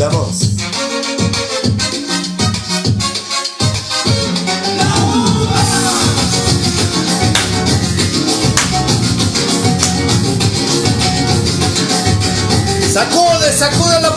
bailamos. Sacude, sacude la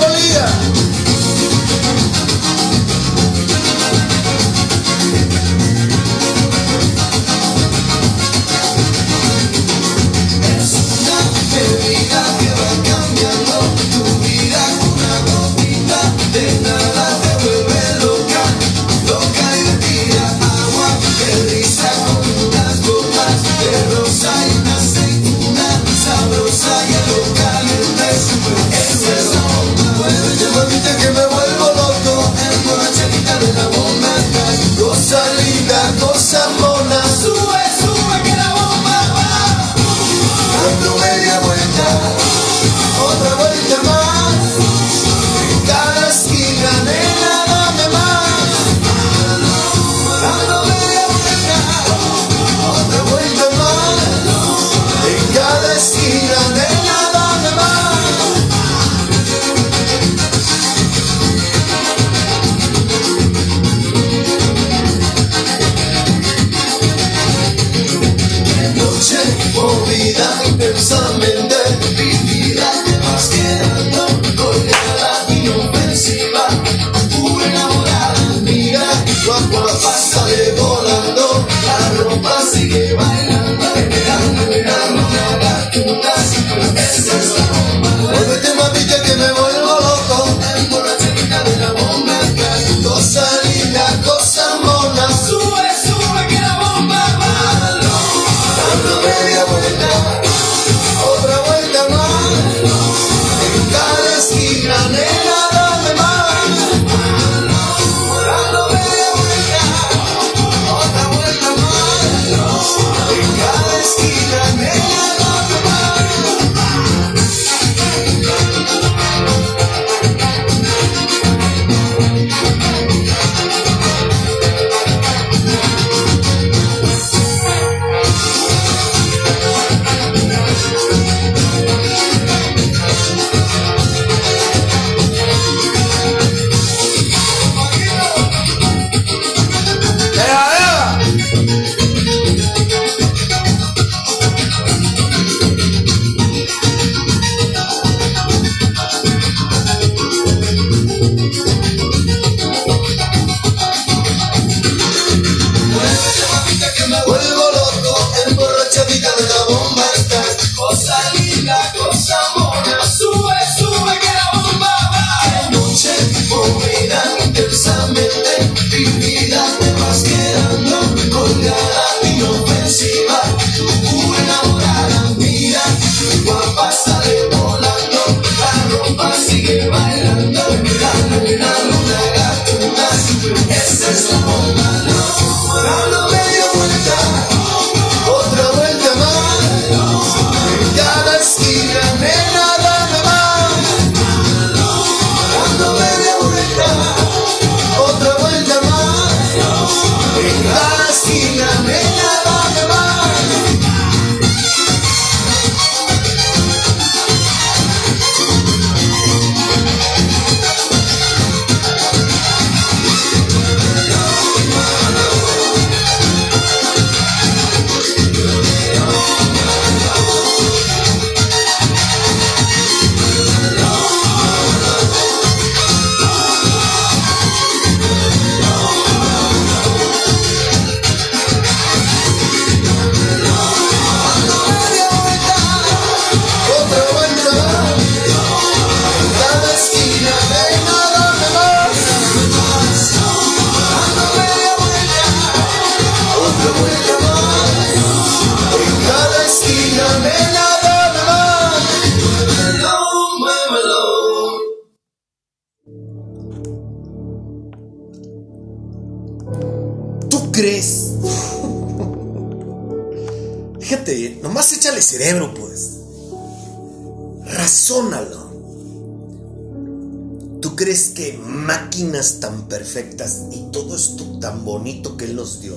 bonito que Él nos dio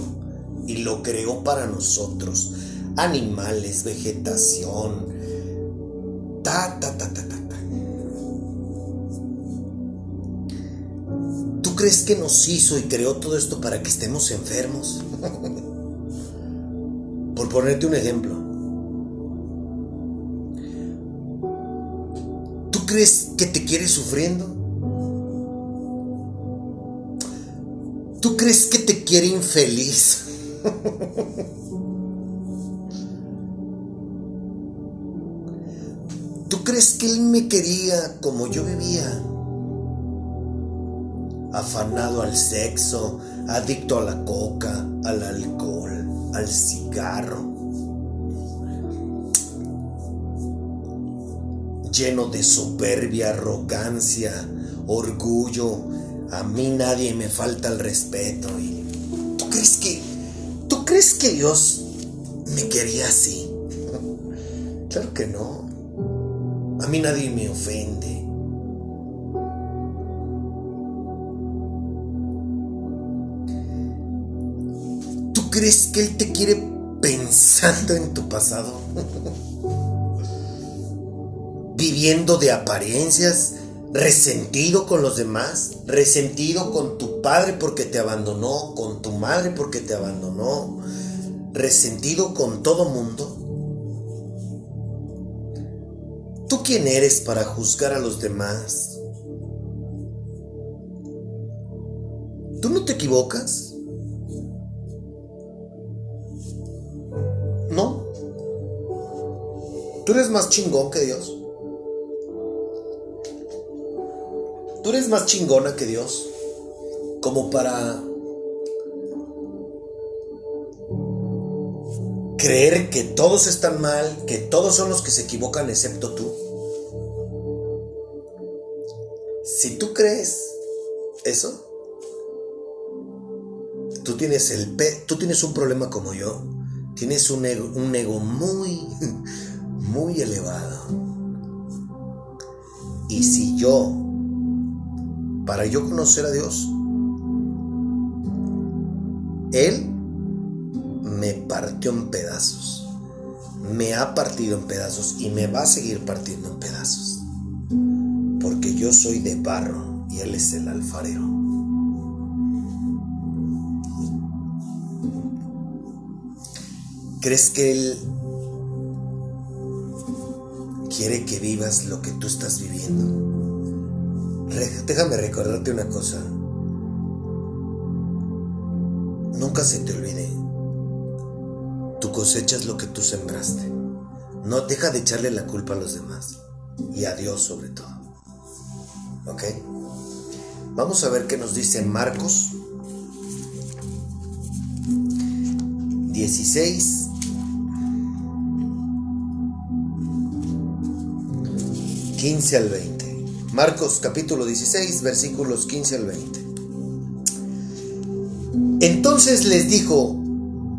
y lo creó para nosotros, animales, vegetación, ta, ta, ta, ta, ta, ta. ¿Tú crees que nos hizo y creó todo esto para que estemos enfermos? Por ponerte un ejemplo. ¿Tú crees que te quiere sufriendo? ¿Tú crees que te quiere infeliz? ¿Tú crees que Él me quería como yo vivía? Afanado al sexo, adicto a la coca, al alcohol, al cigarro. Lleno de soberbia, arrogancia, orgullo. A mí nadie me falta el respeto. ¿Tú crees que, tú crees que Dios me quería así? Claro que no. A mí nadie me ofende. ¿Tú crees que Él te quiere pensando en tu pasado? Viviendo de apariencias, resentido con los demás, resentido con tu padre porque te abandonó, con tu madre porque te abandonó, resentido con todo mundo. ¿Tú quién eres para juzgar a los demás? ¿Tú no te equivocas? ¿No? ¿Tú eres más chingón que Dios? ¿Tú eres más chingona que Dios? Como para creer que todos están mal, que todos son los que se equivocan excepto tú. Si tú crees eso, tú tienes el pe tú tienes un problema como yo, tienes un ego, un ego muy muy elevado. Y si yo para yo conocer a Dios él me partió en pedazos. Me ha partido en pedazos y me va a seguir partiendo en pedazos. Porque yo soy de barro y Él es el alfarero. ¿Crees que Él quiere que vivas lo que tú estás viviendo? Déjame recordarte una cosa. Nunca se te olvide tu cosecha es lo que tú sembraste. No deja de echarle la culpa a los demás y a Dios sobre todo. ¿Ok? Vamos a ver qué nos dice Marcos 16. 15 al 20. Marcos capítulo 16, versículos 15 al 20. Entonces les dijo,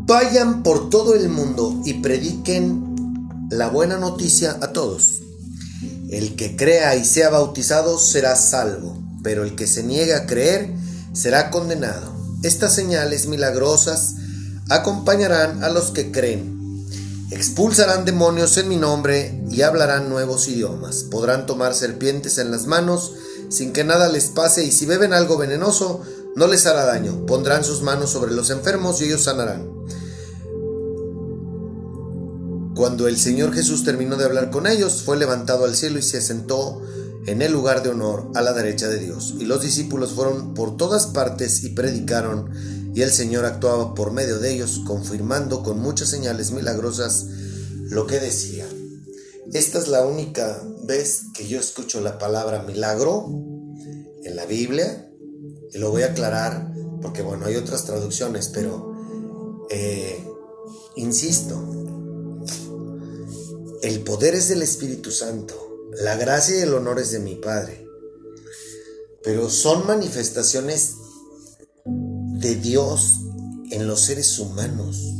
Vayan por todo el mundo y prediquen la buena noticia a todos. El que crea y sea bautizado será salvo, pero el que se niegue a creer será condenado. Estas señales milagrosas acompañarán a los que creen. Expulsarán demonios en mi nombre y hablarán nuevos idiomas. Podrán tomar serpientes en las manos sin que nada les pase y si beben algo venenoso no les hará daño. Pondrán sus manos sobre los enfermos y ellos sanarán. Cuando el Señor Jesús terminó de hablar con ellos, fue levantado al cielo y se sentó en el lugar de honor a la derecha de Dios. Y los discípulos fueron por todas partes y predicaron, y el Señor actuaba por medio de ellos, confirmando con muchas señales milagrosas lo que decía. Esta es la única vez que yo escucho la palabra milagro en la Biblia, y lo voy a aclarar porque bueno, hay otras traducciones, pero eh, insisto, el poder es del Espíritu Santo, la gracia y el honor es de mi Padre. Pero son manifestaciones de Dios en los seres humanos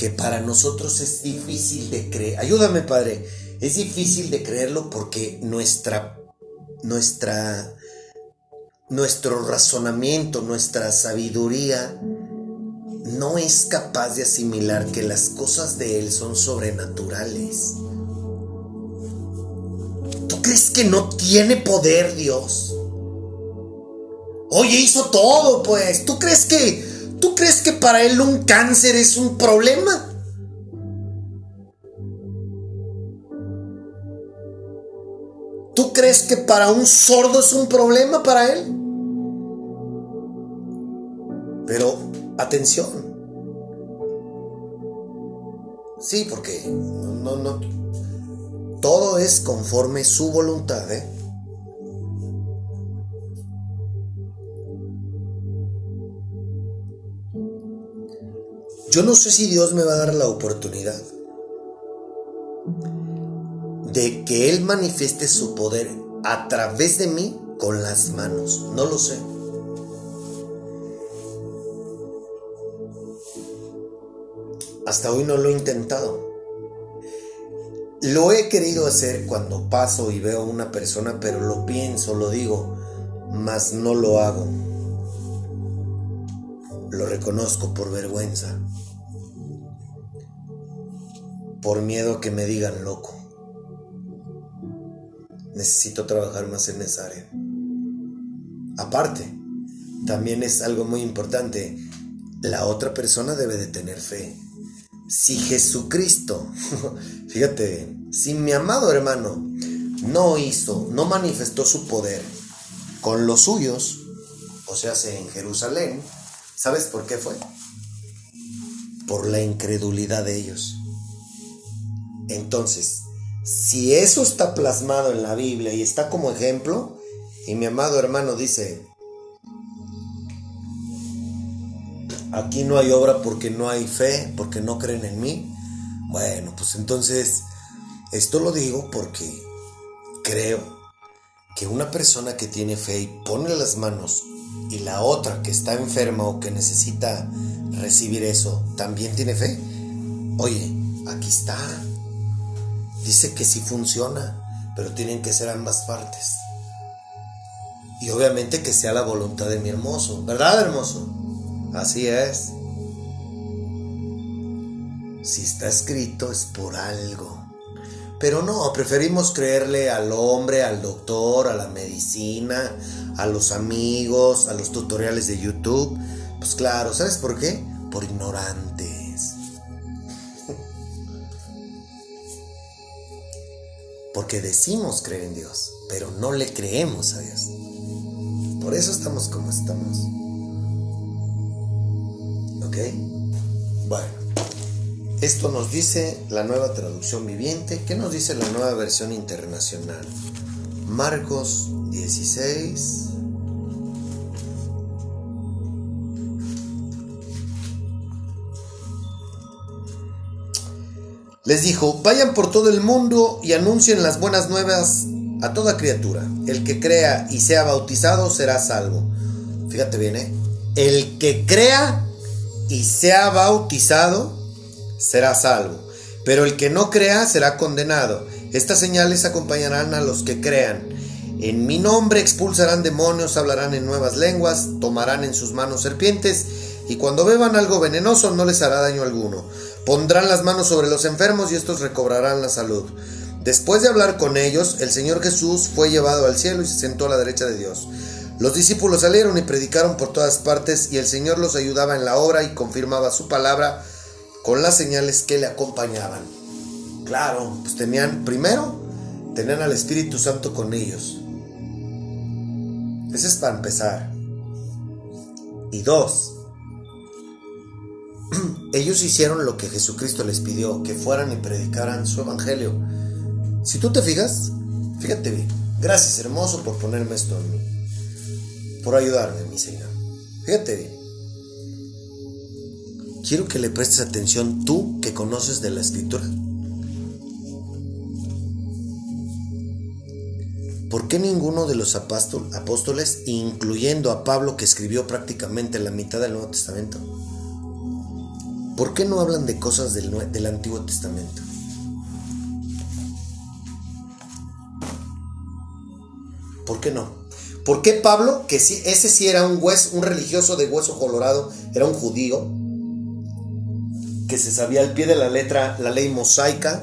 que para nosotros es difícil de creer. Ayúdame, Padre. Es difícil de creerlo porque nuestra nuestra nuestro razonamiento, nuestra sabiduría no es capaz de asimilar que las cosas de Él son sobrenaturales. ¿Tú crees crees que no tiene poder Dios? Oye, hizo todo, pues. ¿Tú crees que tú crees que para él un cáncer es un problema? ¿Tú crees que para un sordo es un problema para él? Pero atención. Sí, porque no, no, todo es conforme su voluntad, ¿eh? Yo no sé si Dios me va a dar la oportunidad de que Él manifieste su poder a través de mí con las manos. No lo sé. Hasta hoy no lo he intentado. Lo he querido hacer cuando paso y veo a una persona, pero lo pienso, lo digo, mas no lo hago. Lo reconozco por vergüenza. Por miedo a que me digan loco. Necesito trabajar más en esa área. Aparte, también es algo muy importante. La otra persona debe de tener fe. Si Jesucristo, fíjate, si mi amado hermano no hizo, no manifestó su poder con los suyos, o sea, en Jerusalén, ¿sabes por qué fue? Por la incredulidad de ellos. Entonces, si eso está plasmado en la Biblia y está como ejemplo, y mi amado hermano dice, aquí no hay obra porque no hay fe, porque no creen en mí. Bueno, pues entonces, esto lo digo porque creo que una persona que tiene fe y pone las manos y la otra que está enferma o que necesita recibir eso, también tiene fe. Oye, aquí está. Dice que sí funciona, pero tienen que ser ambas partes. Y obviamente que sea la voluntad de mi hermoso, ¿verdad, hermoso? Así es. Si está escrito es por algo. Pero no, preferimos creerle al hombre, al doctor, a la medicina, a los amigos, a los tutoriales de YouTube. Pues claro, ¿sabes por qué? Por ignorantes. Porque decimos creer en Dios, pero no le creemos a Dios. Por eso estamos como estamos. ¿Ok? Bueno, esto nos dice la nueva traducción viviente. ¿Qué nos dice la nueva versión internacional? Marcos 16. Les dijo, vayan por todo el mundo y anuncien las buenas nuevas a toda criatura. El que crea y sea bautizado será salvo. Fíjate bien, ¿eh? El que crea y sea bautizado será salvo, pero el que no crea será condenado. Estas señales acompañarán a los que crean. En mi nombre expulsarán demonios, hablarán en nuevas lenguas, tomarán en sus manos serpientes, y cuando beban algo venenoso no les hará daño alguno. Pondrán las manos sobre los enfermos y estos recobrarán la salud. Después de hablar con ellos, el Señor Jesús fue llevado al cielo y se sentó a la derecha de Dios. Los discípulos salieron y predicaron por todas partes y el Señor los ayudaba en la obra y confirmaba su palabra con las señales que le acompañaban. Claro, pues tenían, primero, tenían al Espíritu Santo con ellos. Ese es para empezar. Y dos, ellos hicieron lo que Jesucristo les pidió, que fueran y predicaran su evangelio. Si tú te fijas, fíjate bien. Gracias, hermoso, por ponerme esto en mí por ayudarme, mi Señor. Fíjate bien. Quiero que le prestes atención tú que conoces de la escritura. ¿Por qué ninguno de los apóstoles, incluyendo a Pablo que escribió prácticamente la mitad del Nuevo Testamento, ¿por qué no hablan de cosas del, del Antiguo Testamento? ¿Por qué no? ¿Por qué Pablo, que si, ese sí era un, hueso, un religioso de hueso colorado, era un judío, que se sabía al pie de la letra la ley mosaica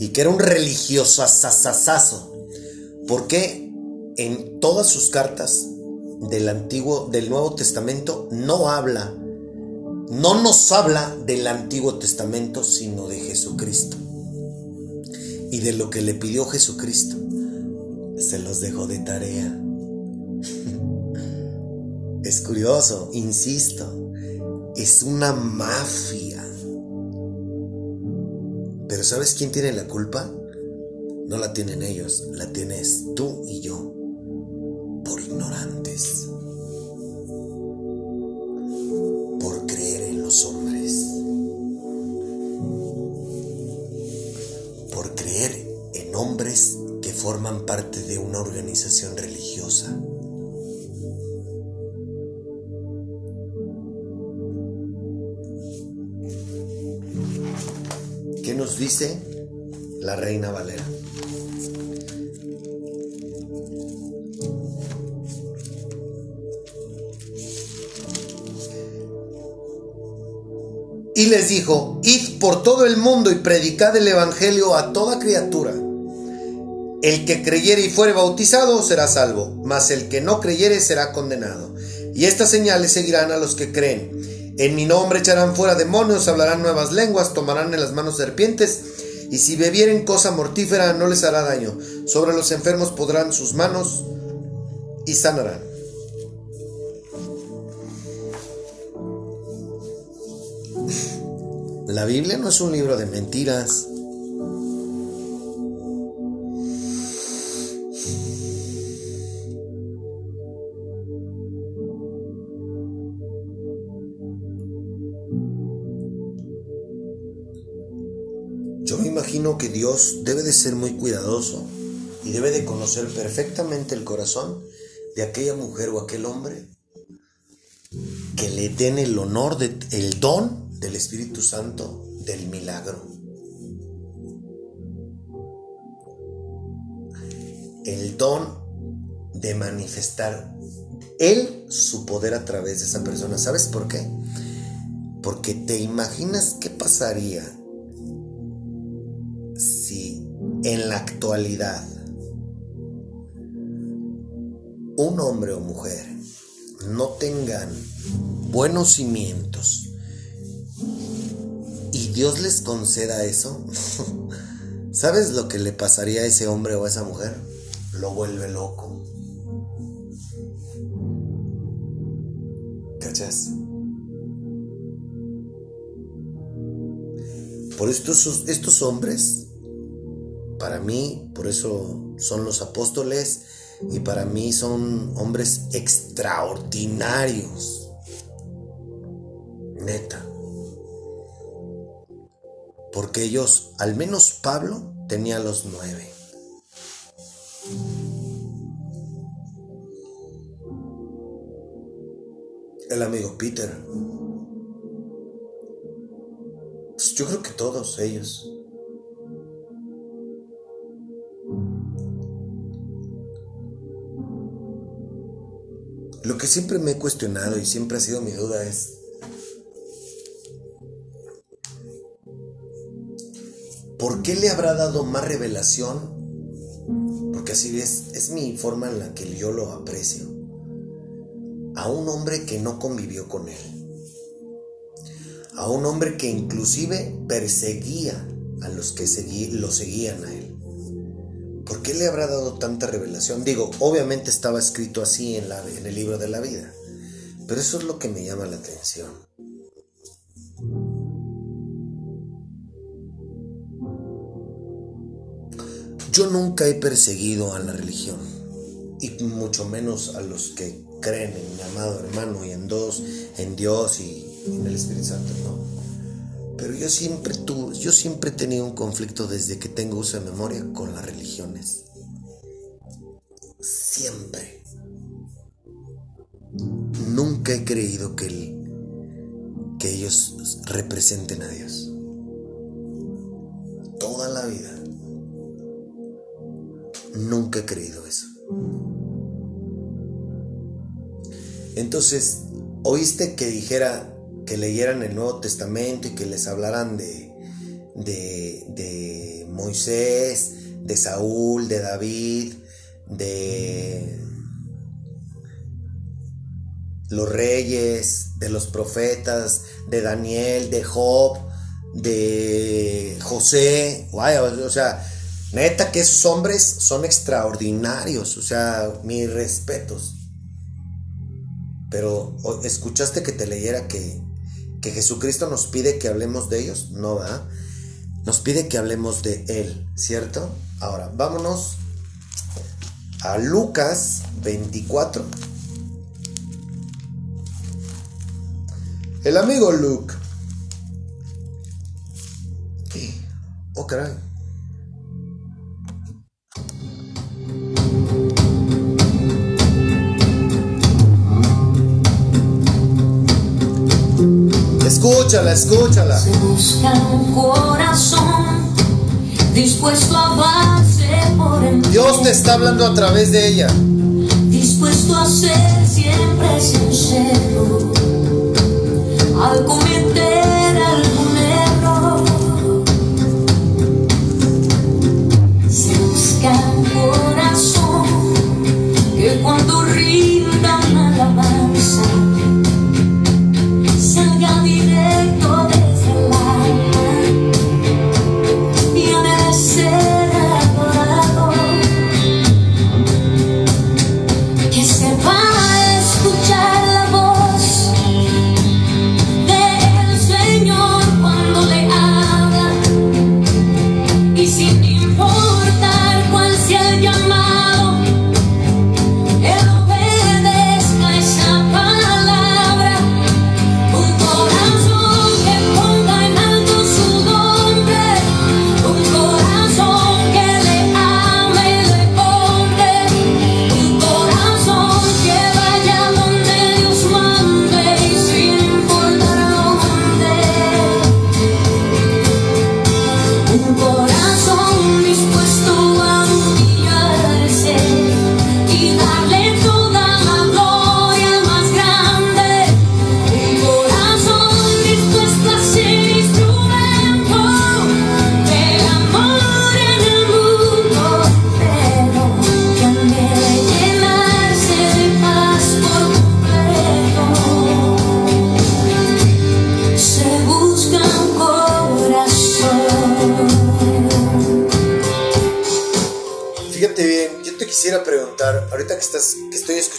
y que era un religioso asasasazo? ¿Por qué en todas sus cartas del Antiguo, del Nuevo Testamento, no habla, no nos habla del Antiguo Testamento, sino de Jesucristo? Y de lo que le pidió Jesucristo. Se los dejó de tarea. Es curioso, insisto, es una mafia. Pero ¿sabes quién tiene la culpa? No la tienen ellos, la tienes tú y yo, por ignorantes, parte de una organización religiosa. ¿Qué nos dice la reina Valera? Y les dijo, id por todo el mundo y predicad el Evangelio a toda criatura. El que creyere y fuere bautizado será salvo, mas el que no creyere será condenado. Y estas señales seguirán a los que creen. En mi nombre echarán fuera demonios, hablarán nuevas lenguas, tomarán en las manos serpientes, y si bebieren cosa mortífera no les hará daño. Sobre los enfermos podrán sus manos y sanarán. La Biblia no es un libro de mentiras. Imagino que Dios debe de ser muy cuidadoso y debe de conocer perfectamente el corazón de aquella mujer o aquel hombre que le den el honor, de, el don del Espíritu Santo, del milagro. El don de manifestar Él su poder a través de esa persona. ¿Sabes por qué? Porque te imaginas qué pasaría en la actualidad un hombre o mujer no tengan buenos cimientos y Dios les conceda eso, ¿sabes lo que le pasaría a ese hombre o a esa mujer? Lo vuelve loco. ¿Cachas? Por estos, estos hombres, para mí, por eso son los apóstoles, y para mí son hombres extraordinarios. Neta. Porque ellos, al menos Pablo, tenía los nueve. El amigo Peter. Pues yo creo que todos ellos. Lo que siempre me he cuestionado y siempre ha sido mi duda es, ¿por qué le habrá dado más revelación? Porque así es, es mi forma en la que yo lo aprecio. A un hombre que no convivió con él. A un hombre que inclusive perseguía a los que lo seguían a él. ¿Por qué le habrá dado tanta revelación? Digo, obviamente estaba escrito así en, el libro de la vida, pero eso es lo que me llama la atención. Yo nunca he perseguido a la religión, y mucho menos a los que creen en mi amado hermano y en dos, en Dios y en el Espíritu Santo, no. Pero yo siempre tuve, yo siempre he tenido un conflicto desde que tengo uso de memoria con las religiones. Siempre. Nunca he creído que, el, que ellos representen a Dios. Toda la vida. Nunca he creído eso. Entonces, oíste que dijera que leyeran el Nuevo Testamento y que les hablaran de, de, de Moisés, de Saúl, de David, de los reyes, de los profetas, de Daniel, de Job, de José, o sea, neta que esos hombres son extraordinarios, o sea, mis respetos. Pero escuchaste que te leyera que, que Jesucristo nos pide que hablemos de ellos, no, ¿verdad? Nos pide que hablemos de Él, ¿cierto? Ahora, vámonos a Lucas 24. El amigo Luke. Oh, caray. Escúchala, escúchala. Se busca un corazón dispuesto a darse por el Dios te está hablando a través de ella. dispuesto a ser siempre sincero al cometer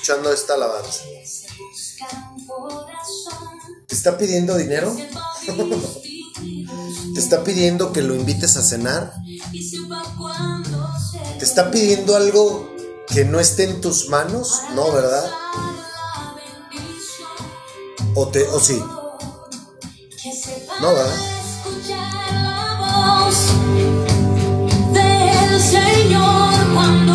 escuchando esta alabanza. ¿te está pidiendo dinero? ¿Te está pidiendo que lo invites a cenar? ¿Te está pidiendo algo que no esté en tus manos? No, ¿verdad? ¿O, te, o sí? No, ¿verdad? escuchar la voz del Señor cuando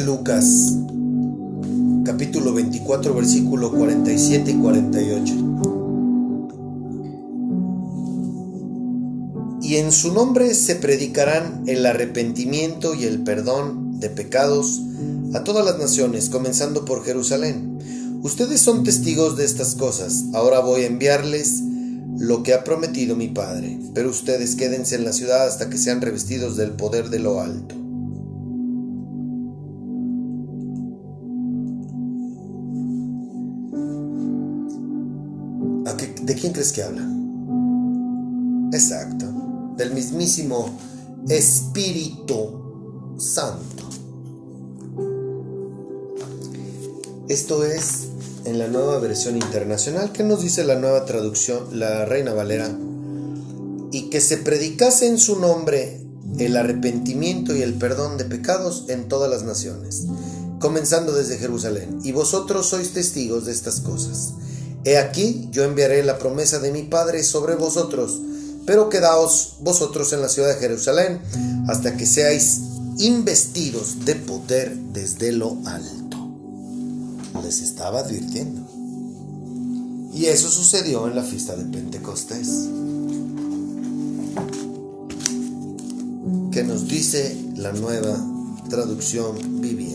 Lucas? Capítulo 24, versículo 47 y 48. Y y en su nombre se predicarán el arrepentimiento y el perdón de pecados a todas las naciones, comenzando por Jerusalén. Ustedes son testigos de estas cosas. Ahora voy a enviarles lo que ha prometido mi Padre, pero ustedes quédense en la ciudad hasta que sean revestidos del poder de lo alto. ¿De quién crees que habla? Exacto, del mismísimo Espíritu Santo. Esto es en la nueva versión internacional que nos dice la nueva traducción, la Reina Valera, y que se predicase en su nombre el arrepentimiento y el perdón de pecados en todas las naciones, comenzando desde Jerusalén. Y vosotros sois testigos de estas cosas. He aquí, yo enviaré la promesa de mi Padre sobre vosotros, pero quedaos vosotros en la ciudad de Jerusalén hasta que seáis investidos de poder desde lo alto les estaba advirtiendo. Y eso sucedió en la fiesta de Pentecostés. Que nos dice la nueva traducción viviente.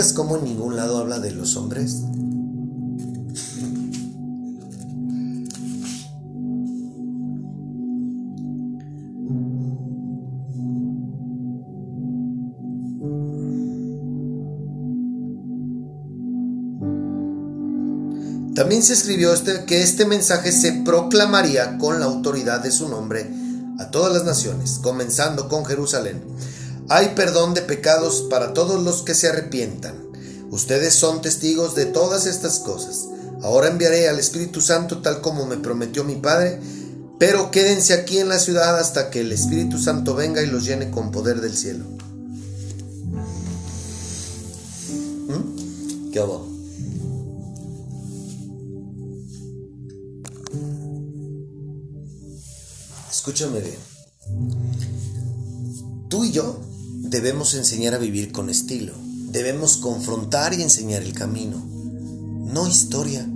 Fijas cómo en ningún lado habla de los hombres? También se escribió este, que este mensaje se proclamaría con la autoridad de su nombre a todas las naciones, comenzando con Jerusalén. Hay perdón de pecados para todos los que se arrepientan. Ustedes son testigos de todas estas cosas. Ahora enviaré al Espíritu Santo tal como me prometió mi Padre, pero quédense aquí en la ciudad hasta que el Espíritu Santo venga y los llene con poder del cielo. ¿Mm? ¿Qué hago? Escúchame bien. Tú y yo debemos enseñar a vivir con estilo. Debemos confrontar y enseñar el camino, no historia.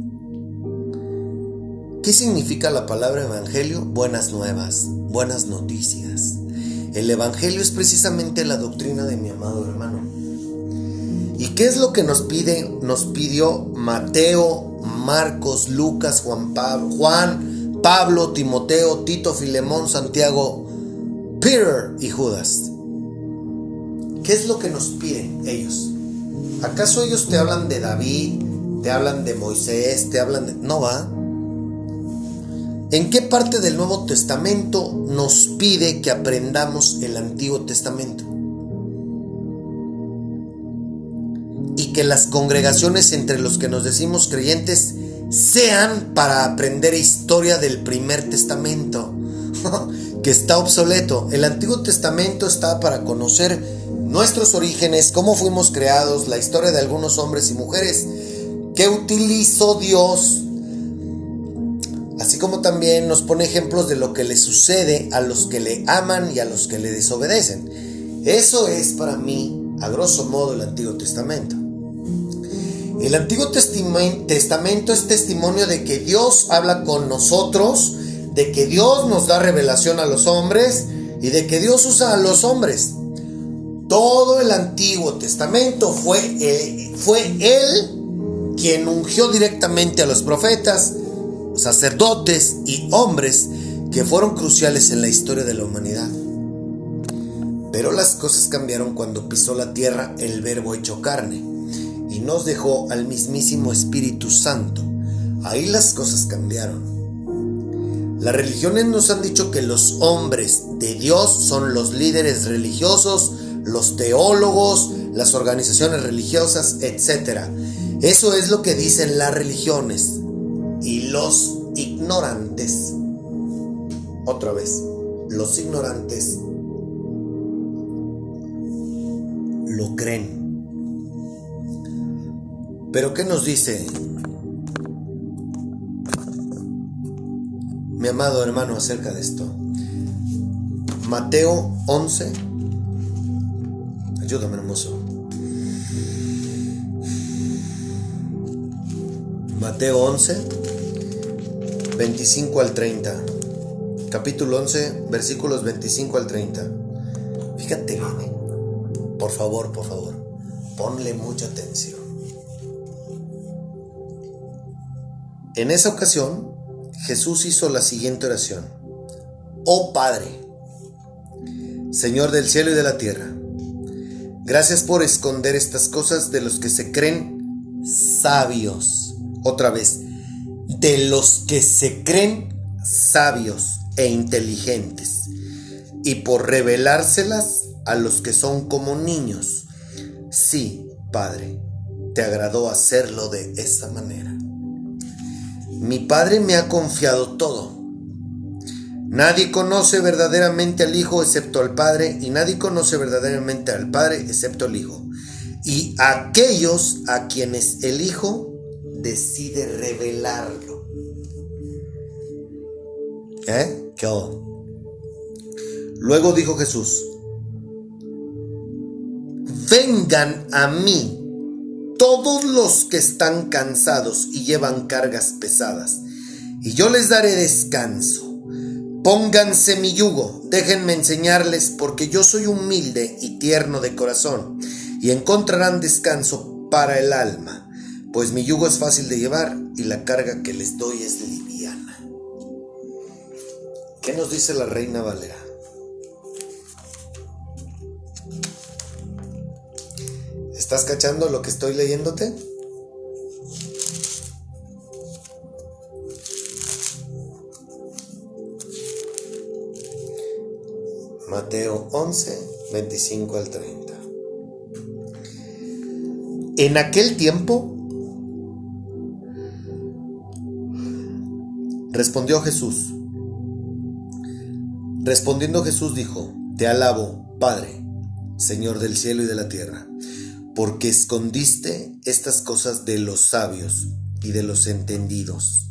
¿Qué significa la palabra evangelio? Buenas nuevas, buenas noticias. El evangelio es precisamente la doctrina de mi amado hermano. ¿Y qué es lo que nos pide? Nos pidió Mateo, Marcos, Lucas, Juan Pablo, Juan, Pablo, Timoteo, Tito, Filemón, Santiago, Peter y Judas. ¿Qué es lo que nos piden ellos? ¿Acaso ellos te hablan de David, te hablan de Moisés, te hablan de... No. ¿En qué parte del Nuevo Testamento nos pide que aprendamos el Antiguo Testamento? Y que las congregaciones entre los que nos decimos creyentes sean para aprender historia del primer testamento, que está obsoleto. El Antiguo Testamento está para conocer nuestros orígenes, cómo fuimos creados, la historia de algunos hombres y mujeres que utilizó Dios, así como también nos pone ejemplos de lo que le sucede a los que le aman y a los que le desobedecen. Eso es para mí, a grosso modo, el Antiguo Testamento. El Antiguo Testamento es testimonio de que Dios habla con nosotros, de que Dios nos da revelación a los hombres y de que Dios usa a los hombres. Todo el Antiguo Testamento fue, fue Él quien ungió directamente a los profetas, sacerdotes y hombres que fueron cruciales en la historia de la humanidad. Pero las cosas cambiaron cuando pisó la tierra el verbo hecho carne y nos dejó al mismísimo Espíritu Santo. Ahí las cosas cambiaron. Las religiones nos han dicho que los hombres de Dios son los líderes religiosos, los teólogos, las organizaciones religiosas, etc. Eso es lo que dicen las religiones. Y los ignorantes, otra vez, los ignorantes lo creen. Pero ¿qué nos dice mi amado hermano acerca de esto? Mateo 11. Ayúdame, hermoso. Mateo 11, 25 al 30. Capítulo 11, versículos 25 al 30. Fíjate bien, eh. por favor, por favor, ponle mucha atención. En esa ocasión, Jesús hizo la siguiente oración. Oh Padre, Señor del cielo y de la tierra, gracias por esconder estas cosas de los que se creen sabios. Otra vez, de los que se creen sabios e inteligentes, y por revelárselas a los que son como niños. Sí, Padre, te agradó hacerlo de esa manera. Mi Padre me ha confiado todo. Nadie conoce verdaderamente al Hijo excepto al Padre, y nadie conoce verdaderamente al Padre excepto al Hijo. Y aquellos a quienes el Hijo decide revelarlo. ¿Eh? ¿Qué Luego dijo Jesús, vengan a mí todos los que están cansados y llevan cargas pesadas, y yo les daré descanso. Pónganse mi yugo, déjenme enseñarles, porque yo soy humilde y tierno de corazón, y encontrarán descanso para el alma, pues mi yugo es fácil de llevar y la carga que les doy es liviana. ¿Qué nos dice la reina Valera? ¿Estás cachando lo que estoy leyéndote? Mateo 11, 25 al 30. En aquel tiempo respondió Jesús. Respondiendo Jesús dijo, Te alabo, Padre, Señor del cielo y de la tierra porque escondiste estas cosas de los sabios y de los entendidos,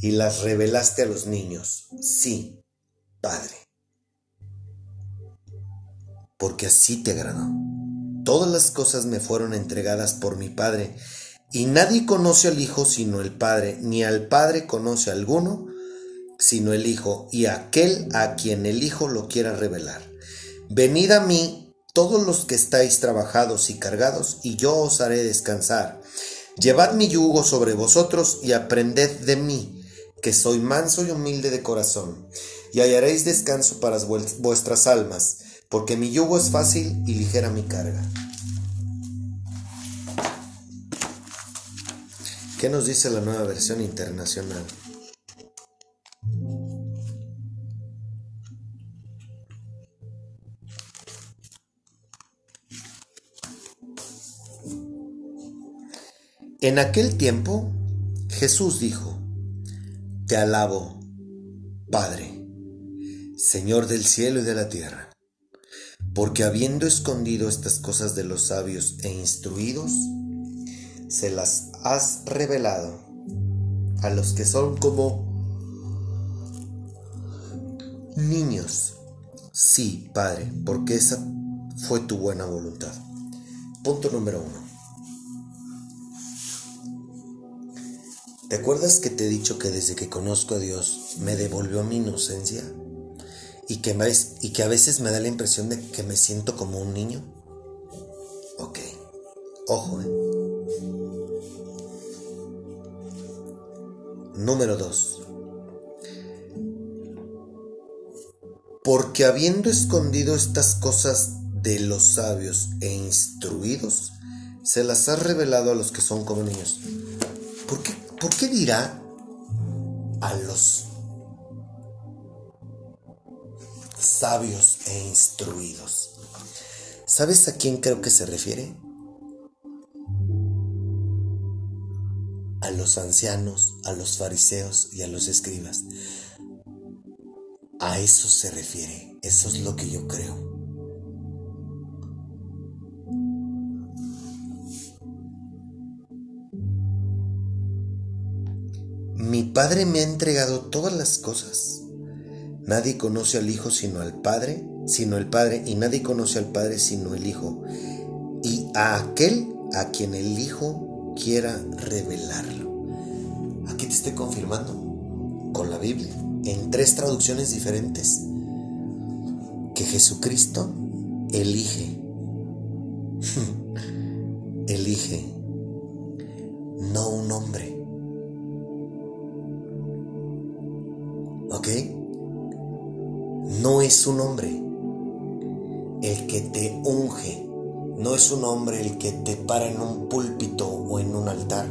y las revelaste a los niños. Sí, Padre, porque así te agradó. Todas las cosas me fueron entregadas por mi Padre, y nadie conoce al Hijo sino el Padre, ni al Padre conoce a alguno sino el Hijo, y aquel a quien el Hijo lo quiera revelar. Venid a mí todos los que estáis trabajados y cargados, y yo os haré descansar. Llevad mi yugo sobre vosotros y aprended de mí, que soy manso y humilde de corazón, y hallaréis descanso para vuestras almas, porque mi yugo es fácil y ligera mi carga. ¿Qué nos dice la nueva versión internacional? En aquel tiempo Jesús dijo, Te alabo, Padre, Señor del cielo y de la tierra, porque habiendo escondido estas cosas de los sabios e instruidos, se las has revelado a los que son como niños. Sí, Padre, porque esa fue tu buena voluntad. Punto número uno. ¿Te acuerdas que te he dicho que desde que conozco a Dios me devolvió mi inocencia? Y que, a veces me da la impresión de que me siento como un niño. Ok, ojo, ¿eh? Número 2. Porque habiendo escondido estas cosas de los sabios e instruidos, se las ha revelado a los que son como niños. ¿Por qué ¿Por qué dirá a los sabios e instruidos? ¿Sabes a quién creo que se refiere? A los ancianos, a los fariseos y a los escribas. A eso se refiere. Eso es lo que yo creo. Mi Padre me ha entregado todas las cosas. Nadie conoce al Hijo sino al Padre, sino el Padre, y nadie conoce al Padre sino el Hijo, y a aquel a quien el Hijo quiera revelarlo. te estoy confirmando con la Biblia, en tres traducciones diferentes, que Jesucristo elige, elige, no un hombre. No es un hombre el que te unge, no es un hombre el que te para en un púlpito o en un altar.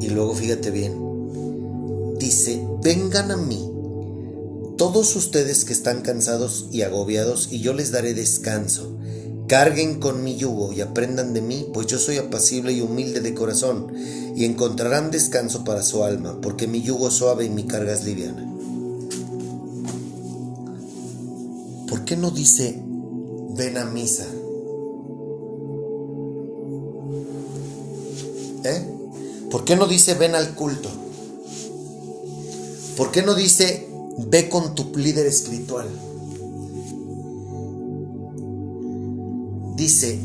Y luego fíjate bien, dice, vengan a mí todos ustedes que están cansados y agobiados, y yo les daré descanso. Carguen con mi yugo y aprendan de mí, pues yo soy apacible y humilde de corazón, y encontrarán descanso para su alma, porque mi yugo es suave y mi carga es liviana. Qué no dice ven a misa? ¿Eh? ¿Por qué no dice ven al culto? ¿Por qué no dice ve con tu líder espiritual? Dice,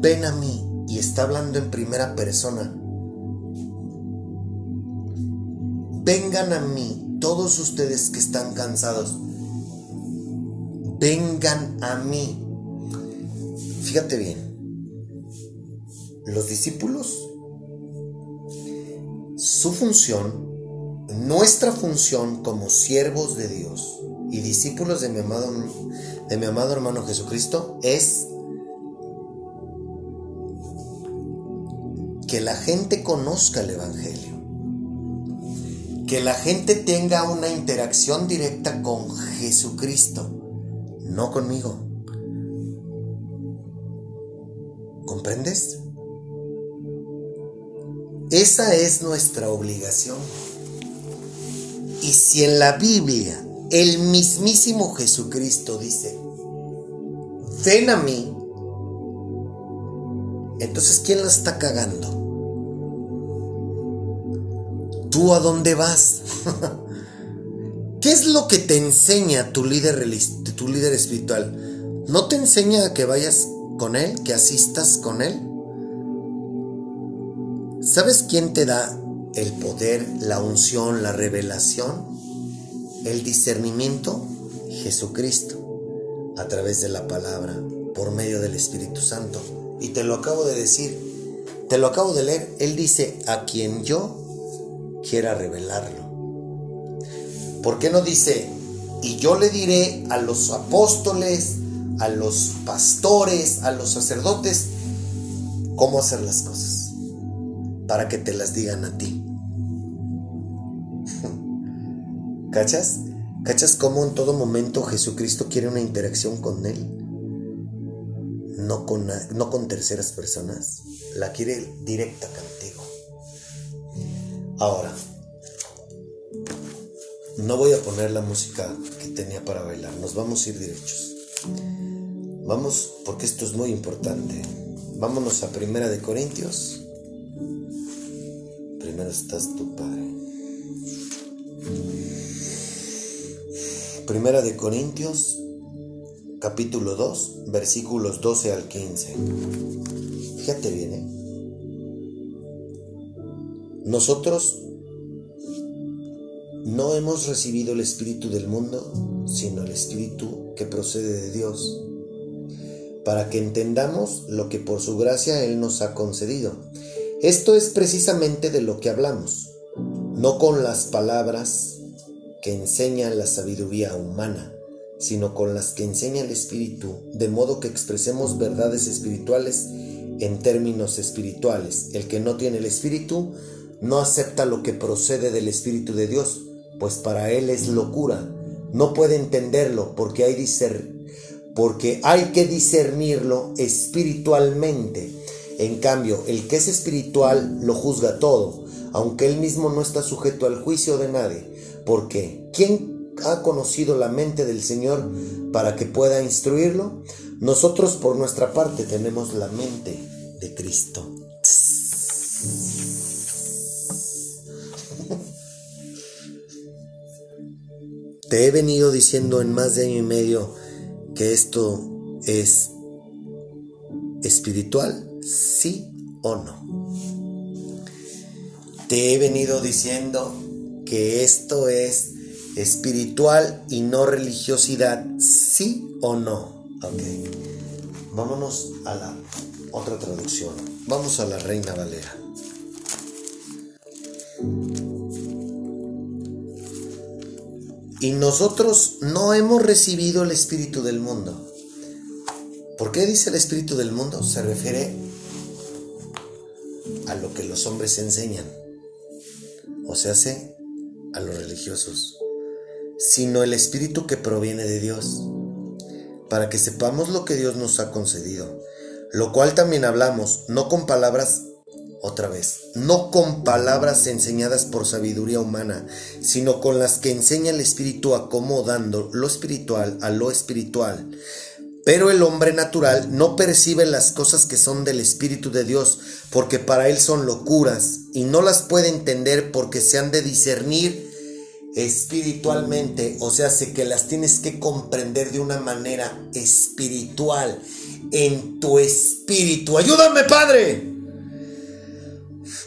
ven a mí y está hablando en primera persona. Vengan a mí todos ustedes que están cansados. Vengan a mí. Fíjate bien. Los discípulos, su función, nuestra función como siervos de Dios y discípulos de mi amado, de mi amado hermano Jesucristo es que la gente conozca el Evangelio, que la gente tenga una interacción directa con Jesucristo, no conmigo. ¿Comprendes? Esa es nuestra obligación. Y si en la Biblia el mismísimo Jesucristo dice, ven a mí, entonces ¿quién la está cagando? ¿Tú a dónde vas? ¿Qué es lo que te enseña tu líder, tu líder espiritual? ¿No te enseña a que vayas con él, que asistas con él? ¿Sabes quién te da el poder, la unción, la revelación? El discernimiento, Jesucristo, a través de la palabra, por medio del Espíritu Santo. Y te lo acabo de decir, te lo acabo de leer. Él dice, a quien yo quiera revelarlo. ¿Por qué no dice, y yo le diré a los apóstoles, a los pastores, a los sacerdotes, cómo hacer las cosas? para que te las digan a ti. ¿Cachas? ¿Cachas cómo en todo momento Jesucristo quiere una interacción con Él? No con, no con terceras personas. La quiere directa contigo. Ahora, no voy a poner la música que tenía para bailar. Nos vamos a ir derechos. Vamos, porque esto es muy importante. Vámonos a Primera de Corintios estás tu Padre. Primera de Corintios, capítulo 2, versículos 12 al 15. Fíjate bien, ¿eh? Nosotros no hemos recibido el Espíritu del mundo, sino el Espíritu que procede de Dios, para que entendamos lo que por su gracia Él nos ha concedido esto es precisamente de lo que hablamos, no con las palabras que enseña la sabiduría humana, sino con las que enseña el Espíritu, de modo que expresemos verdades espirituales en términos espirituales. El que no tiene el Espíritu no acepta lo que procede del Espíritu de Dios, pues para él es locura. No puede entenderlo porque hay, porque hay que discernirlo espiritualmente en cambio, el que es espiritual lo juzga todo, aunque él mismo no está sujeto al juicio de nadie. Porque, ¿quién ha conocido la mente del Señor para que pueda instruirlo? Nosotros por nuestra parte tenemos la mente de Cristo. Te he venido diciendo en más de año y medio que esto es espiritual ¿Sí o no? Te he venido diciendo que esto es espiritual y no religiosidad, ¿sí o no? Ok. Vámonos a la otra traducción. Vamos a la Reina Valera. Y nosotros no hemos recibido el espíritu del mundo. ¿Por qué dice el espíritu del mundo? Se refiere a lo que los hombres enseñan. O se hace a los religiosos. Sino el espíritu que proviene de Dios. Para que sepamos lo que Dios nos ha concedido. Lo cual también hablamos, no con palabras otra vez, no con palabras enseñadas por sabiduría humana, sino con las que enseña el Espíritu acomodando lo espiritual a lo espiritual. Pero el hombre natural no percibe las cosas que son del Espíritu de Dios, porque para él son locuras, y no las puede entender porque se han de discernir espiritualmente, o sea, sé que las tienes que comprender de una manera espiritual, en tu espíritu. Ayúdame, Padre.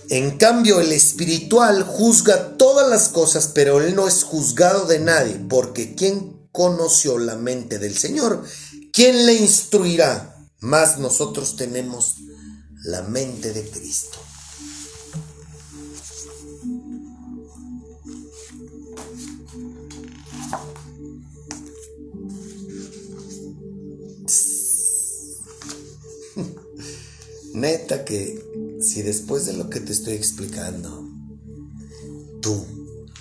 En cambio, el espiritual juzga todas las cosas, pero él no es juzgado de nadie, porque ¿quién conoció la mente del Señor? ¿Quién le instruirá? Más nosotros tenemos la mente de Cristo. Neta que si después de lo que te estoy explicando, tú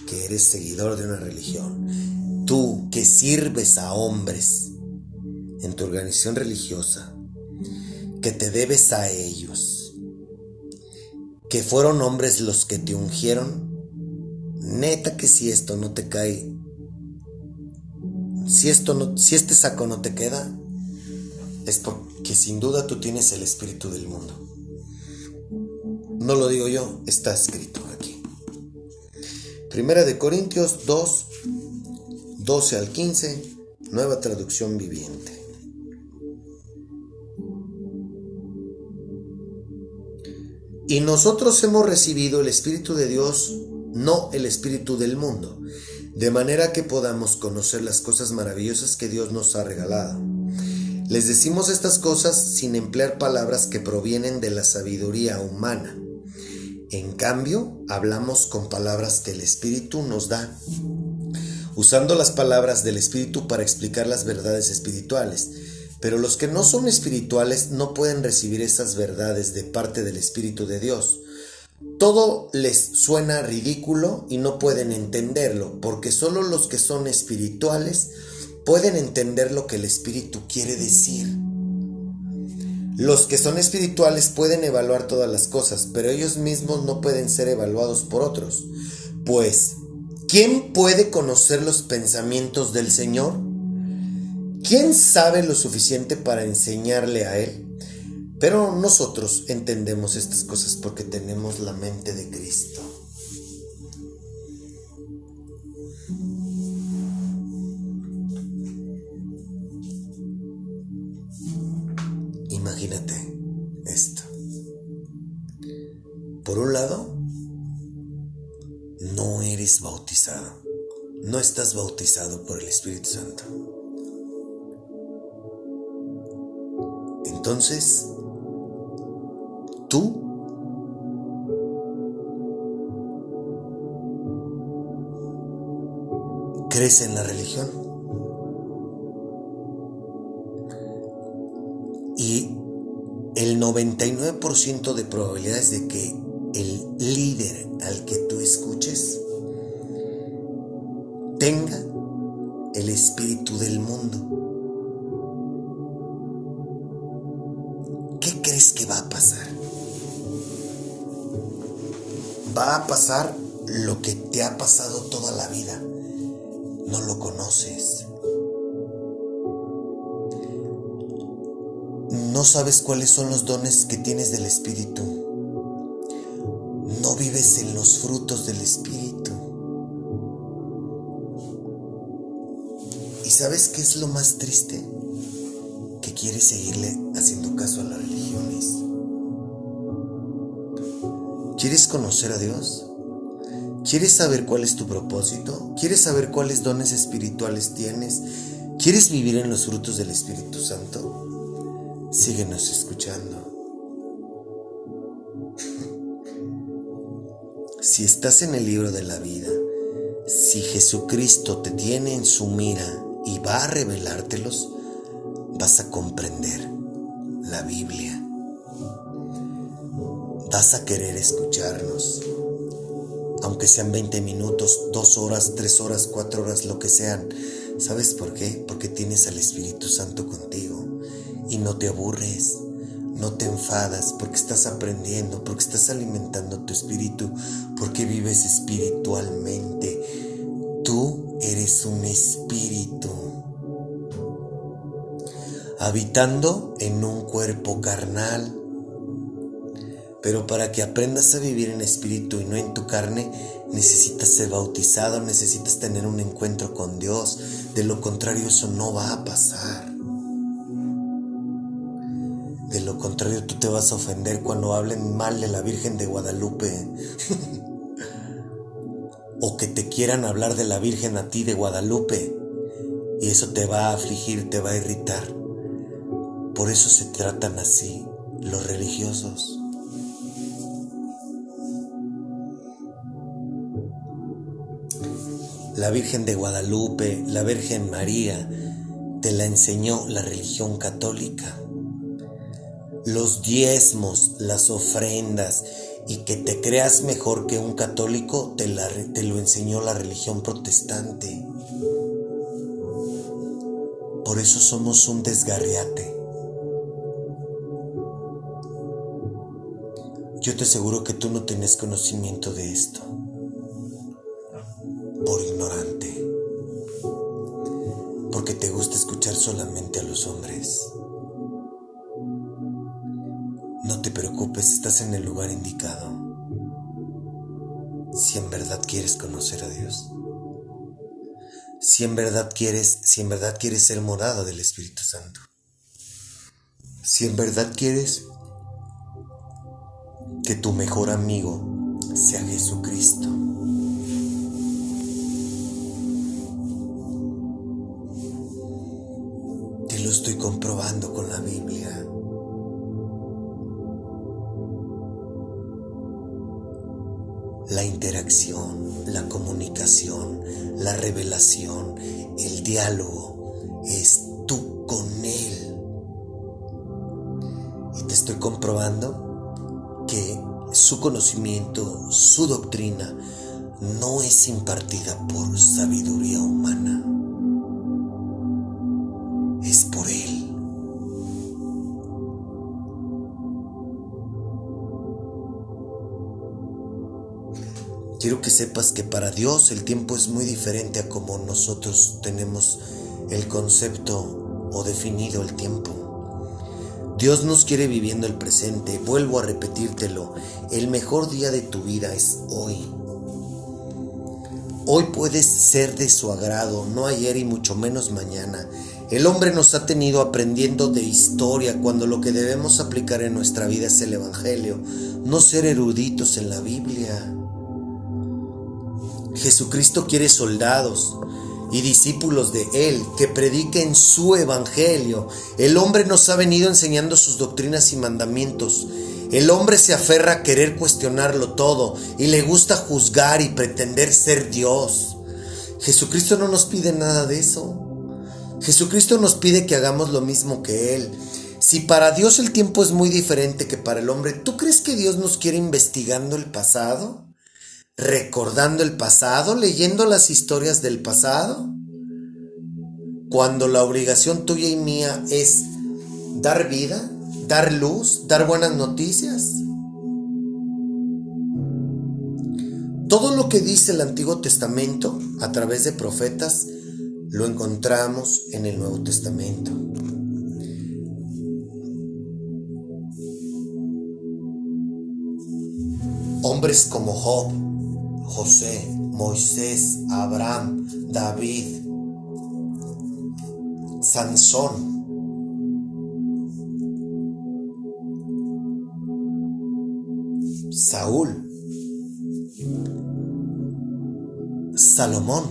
que eres seguidor de una religión, tú que sirves a hombres en tu organización religiosa, que te debes a ellos, que fueron hombres los que te ungieron, neta que si esto no te cae, si esto si este saco no te queda, es porque sin duda tú tienes el espíritu del mundo. No lo digo yo, está escrito aquí. Primera de Corintios 2, 12 al 15, nueva traducción viviente. Y nosotros hemos recibido el Espíritu de Dios, no el Espíritu del mundo, de manera que podamos conocer las cosas maravillosas que Dios nos ha regalado les decimos estas cosas sin emplear palabras que provienen de la sabiduría humana. En cambio, hablamos con palabras que el Espíritu nos da, usando las palabras del Espíritu para explicar las verdades espirituales. Pero los que no son espirituales no pueden recibir esas verdades de parte del Espíritu de Dios. Todo les suena ridículo y no pueden entenderlo, porque solo los que son espirituales pueden entender lo que el Espíritu quiere decir. Los que son espirituales pueden evaluar todas las cosas, pero ellos mismos no pueden ser evaluados por otros. Pues, ¿quién puede conocer los pensamientos del Señor? ¿Quién sabe lo suficiente para enseñarle a Él? Pero nosotros entendemos estas cosas porque tenemos la mente de Cristo. Imagínate esto. Por un lado, no eres bautizado. No estás bautizado por el Espíritu Santo. Entonces, tú crees en la religión. Y el 99% de probabilidades de que el líder al que tú escuches tenga el espíritu del mundo. ¿Qué crees que va a pasar? Va a pasar lo que te ha pasado toda la vida. No lo conoces. No sabes cuáles son los dones que tienes del Espíritu. No vives en los frutos del Espíritu. ¿Y sabes qué es lo más triste? Que quieres seguirle haciendo caso a las religiones. ¿Quieres conocer a Dios? ¿Quieres saber cuál es tu propósito? ¿Quieres saber cuáles dones espirituales tienes? ¿Quieres vivir en los frutos del Espíritu Santo? Síguenos escuchando. Si estás en el libro de la vida, si Jesucristo te tiene en su mira y va a revelártelos, vas a comprender la Biblia. Vas a querer escucharnos. Aunque sean 20 minutos, 2 horas, 3 horas, 4 horas, lo que sean. ¿Sabes por qué? Porque tienes al Espíritu Santo contigo y no te aburres. No te enfadas porque estás aprendiendo, porque estás alimentando tu espíritu, porque vives espiritualmente. Tú eres un espíritu habitando en un cuerpo carnal. Pero para que aprendas a vivir en espíritu y no en tu carne, necesitas ser bautizado, necesitas tener un encuentro con Dios. De lo contrario, eso no va a pasar. De lo contrario, tú te vas a ofender cuando hablen mal de la Virgen de Guadalupe. o que te quieran hablar de la Virgen a ti de Guadalupe. Y eso te va a afligir, te va a irritar. Por eso se tratan así los religiosos. La Virgen de Guadalupe, la Virgen María, te la enseñó la religión católica los diezmos, las ofrendas y que te creas mejor que un católico, te, te lo enseñó la religión protestante. Por eso somos un desgarriate. Yo te aseguro que tú no tienes conocimiento de esto. Por ignorante. Porque te gusta escuchar solamente a los hombres. No te preocupes, estás en el lugar indicado. Si en verdad quieres conocer a Dios. Si en verdad quieres, si en verdad quieres ser morada del Espíritu Santo. Si en verdad quieres que tu mejor amigo sea Jesucristo. Te lo estoy comprobando con la Biblia. La interacción, la comunicación, la revelación, el diálogo, es tú con Él. Y te estoy comprobando que su conocimiento, su doctrina, no es impartida por sabiduría humana. Quiero que sepas que para Dios el tiempo es muy diferente a como nosotros tenemos el concepto o definido el tiempo. Dios nos quiere viviendo el presente. Vuelvo a repetírtelo. El mejor día de tu vida es hoy. Hoy puedes ser de su agrado, no ayer y mucho menos mañana. El hombre nos ha tenido aprendiendo de historia cuando lo que debemos aplicar en nuestra vida es el Evangelio, no ser eruditos en la Biblia. Jesucristo quiere soldados y discípulos de Él que prediquen su evangelio. El hombre nos ha venido enseñando sus doctrinas y mandamientos. El hombre se aferra a querer cuestionarlo todo y le gusta juzgar y pretender ser Dios. Jesucristo no nos pide nada de eso. Jesucristo nos pide que hagamos lo mismo que Él. Si para Dios el tiempo es muy diferente que para el hombre, ¿tú crees que Dios nos quiere investigando el pasado? Recordando el pasado, leyendo las historias del pasado, cuando la obligación tuya y mía es dar vida, dar luz, dar buenas noticias. Todo lo que dice el Antiguo Testamento a través de profetas lo encontramos en el Nuevo Testamento. Hombres como Job, José, Moisés, Abraham, David, Sansón. Saúl. Salomón.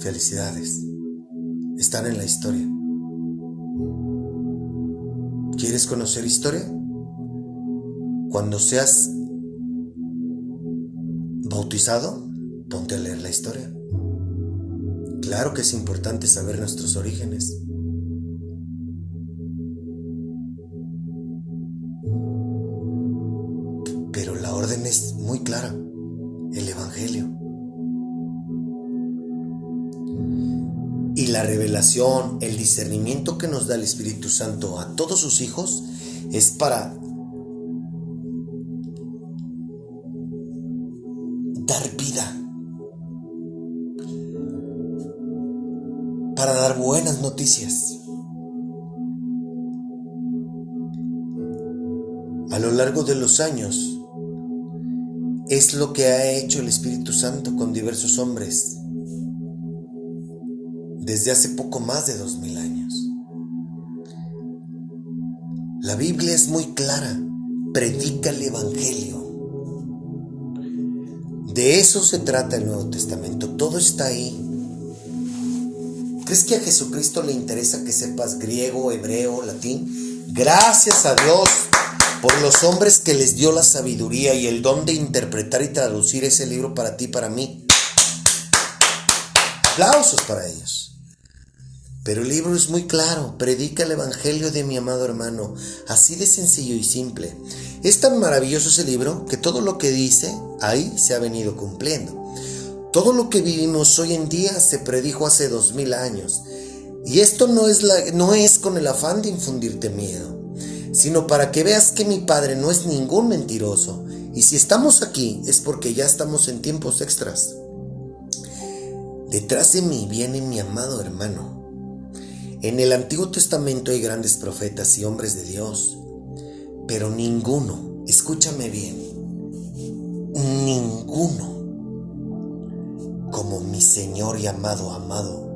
Felicidades. Están en la historia. ¿Quieres conocer historia? Cuando seas bautizado, ponte a leer la historia. Claro que es importante saber nuestros orígenes. Pero la orden es muy clara, el Evangelio. La revelación, el discernimiento que nos da el Espíritu Santo a todos sus hijos es para dar vida, para dar buenas noticias. A lo largo de los años es lo que ha hecho el Espíritu Santo con diversos hombres desde hace poco más de dos mil años. La Biblia es muy clara, predica el Evangelio. De eso se trata el Nuevo Testamento, todo está ahí. ¿Crees que a Jesucristo le interesa que sepas griego, hebreo, latín? Gracias a Dios por los hombres que les dio la sabiduría y el don de interpretar y traducir ese libro para ti y para mí. Aplausos para ellos. Pero el libro es muy claro, predica el Evangelio de mi amado hermano, así de sencillo y simple. Es tan maravilloso ese libro que todo lo que dice ahí se ha venido cumpliendo. Todo lo que vivimos hoy en día se predijo hace dos mil años. Y esto no es, la, no es con el afán de infundirte miedo, sino para que veas que mi Padre no es ningún mentiroso. Y si estamos aquí es porque ya estamos en tiempos extras. Detrás de mí viene mi amado hermano, en el Antiguo Testamento hay grandes profetas y hombres de Dios, pero ninguno, escúchame bien, ninguno como mi Señor y amado, amado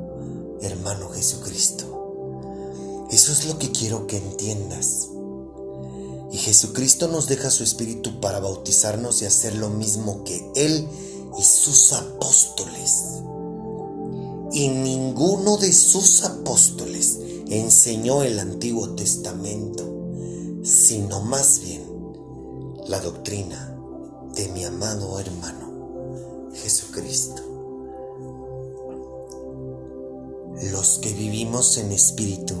hermano Jesucristo. Eso es lo que quiero que entiendas. Y Jesucristo nos deja su espíritu para bautizarnos y hacer lo mismo que Él y sus apóstoles y ninguno de sus apóstoles enseñó el Antiguo Testamento, sino más bien la doctrina de mi amado hermano Jesucristo. Los que vivimos en espíritu,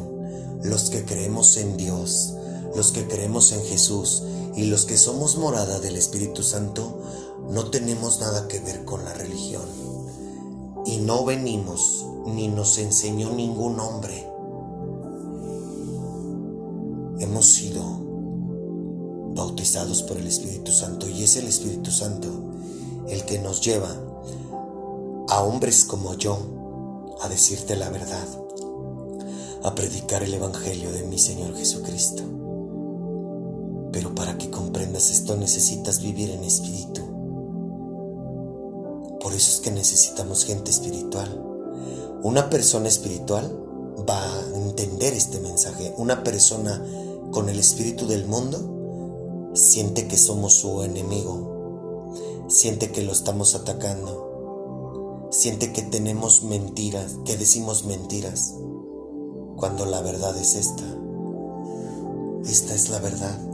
los que creemos en Dios, los que creemos en Jesús y los que somos morada del Espíritu Santo, no tenemos nada que ver con la religión y no venimos ni nos enseñó ningún hombre. Hemos sido bautizados por el Espíritu Santo y es el Espíritu Santo el que nos lleva a hombres como yo a decirte la verdad, a predicar el Evangelio de mi Señor Jesucristo. Pero para que comprendas esto necesitas vivir en espíritu por eso es que necesitamos gente espiritual. Una persona espiritual va a entender este mensaje. Una persona con el espíritu del mundo siente que somos su enemigo. Siente que lo estamos atacando. Siente que tenemos mentiras, que decimos mentiras. Cuando la verdad es esta. Esta es la verdad.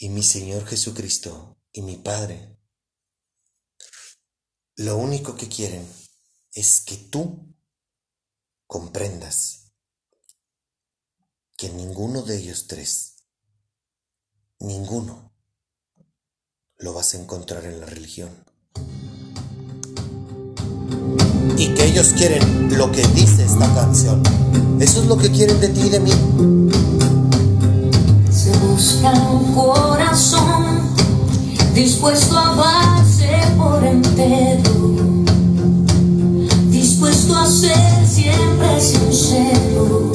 Y mi Señor Jesucristo y mi Padre, lo único que quieren es que tú comprendas que ninguno de ellos tres, ninguno, lo vas a encontrar en la religión. Y que ellos quieren lo que dice esta canción. Eso es lo que quieren de ti y de mí busca un corazón dispuesto a darse por entero, dispuesto a ser siempre sincero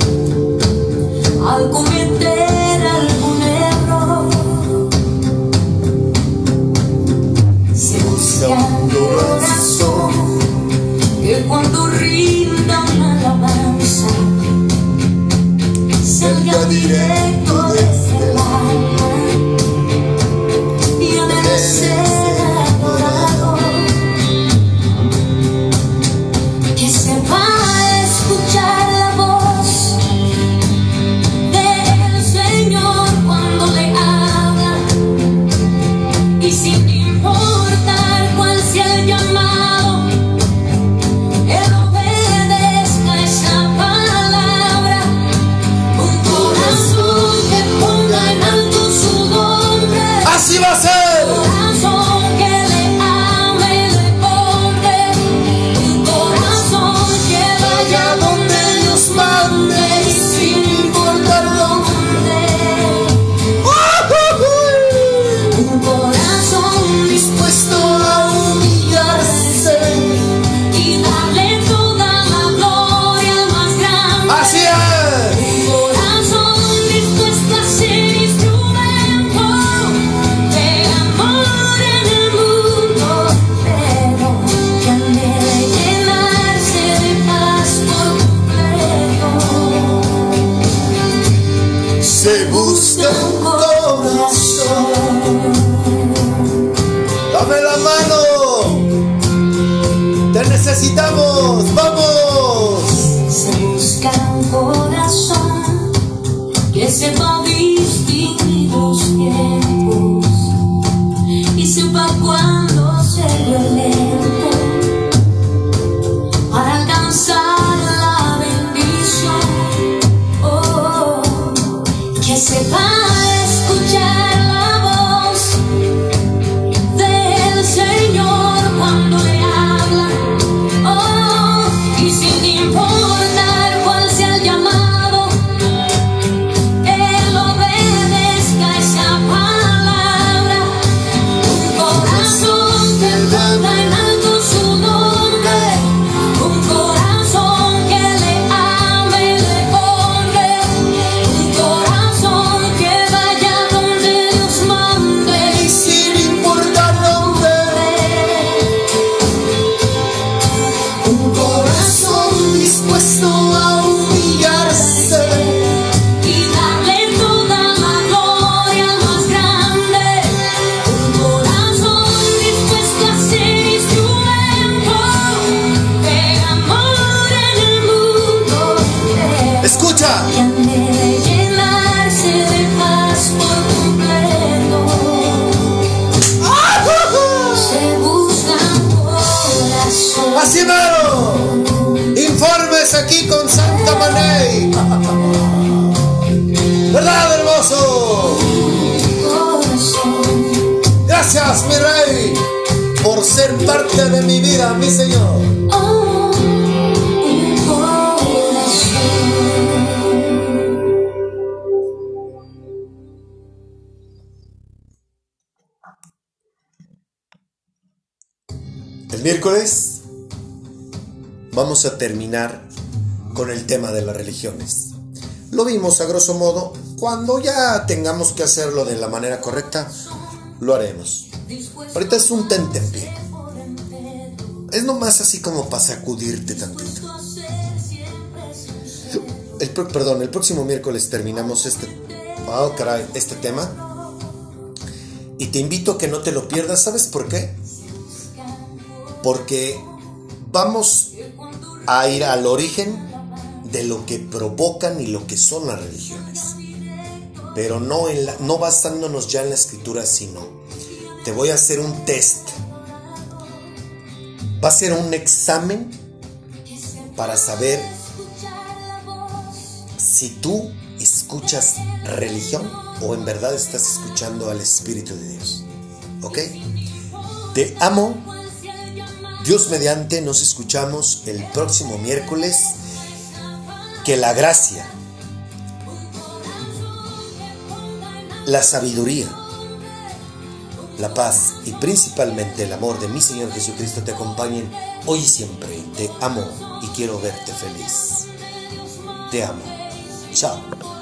al cometer Mi rey, por ser parte de mi vida, mi Señor. El miércoles vamos a terminar con el tema de las religiones. Lo vimos a grosso modo. Cuando ya tengamos que hacerlo de la manera correcta, lo haremos. Ahorita es un tentempié. Es nomás así como para sacudirte tantito. Perdón, el próximo miércoles terminamos este, ah, caray, este tema. Y te invito a que no te lo pierdas. ¿Sabes por qué? Porque vamos a ir al origen de lo que provocan y lo que son las religiones. Pero no, en la- no basándonos ya en la escritura, sino te voy a hacer un test. Va a ser un examen para saber si tú escuchas religión o en verdad estás escuchando al Espíritu de Dios. ¿Ok? Te amo. Dios mediante nos escuchamos el próximo miércoles. Que la gracia, la sabiduría, la paz y principalmente el amor de mi Señor Jesucristo te acompañen hoy y siempre. Te amo y quiero verte feliz. Te amo. Chao.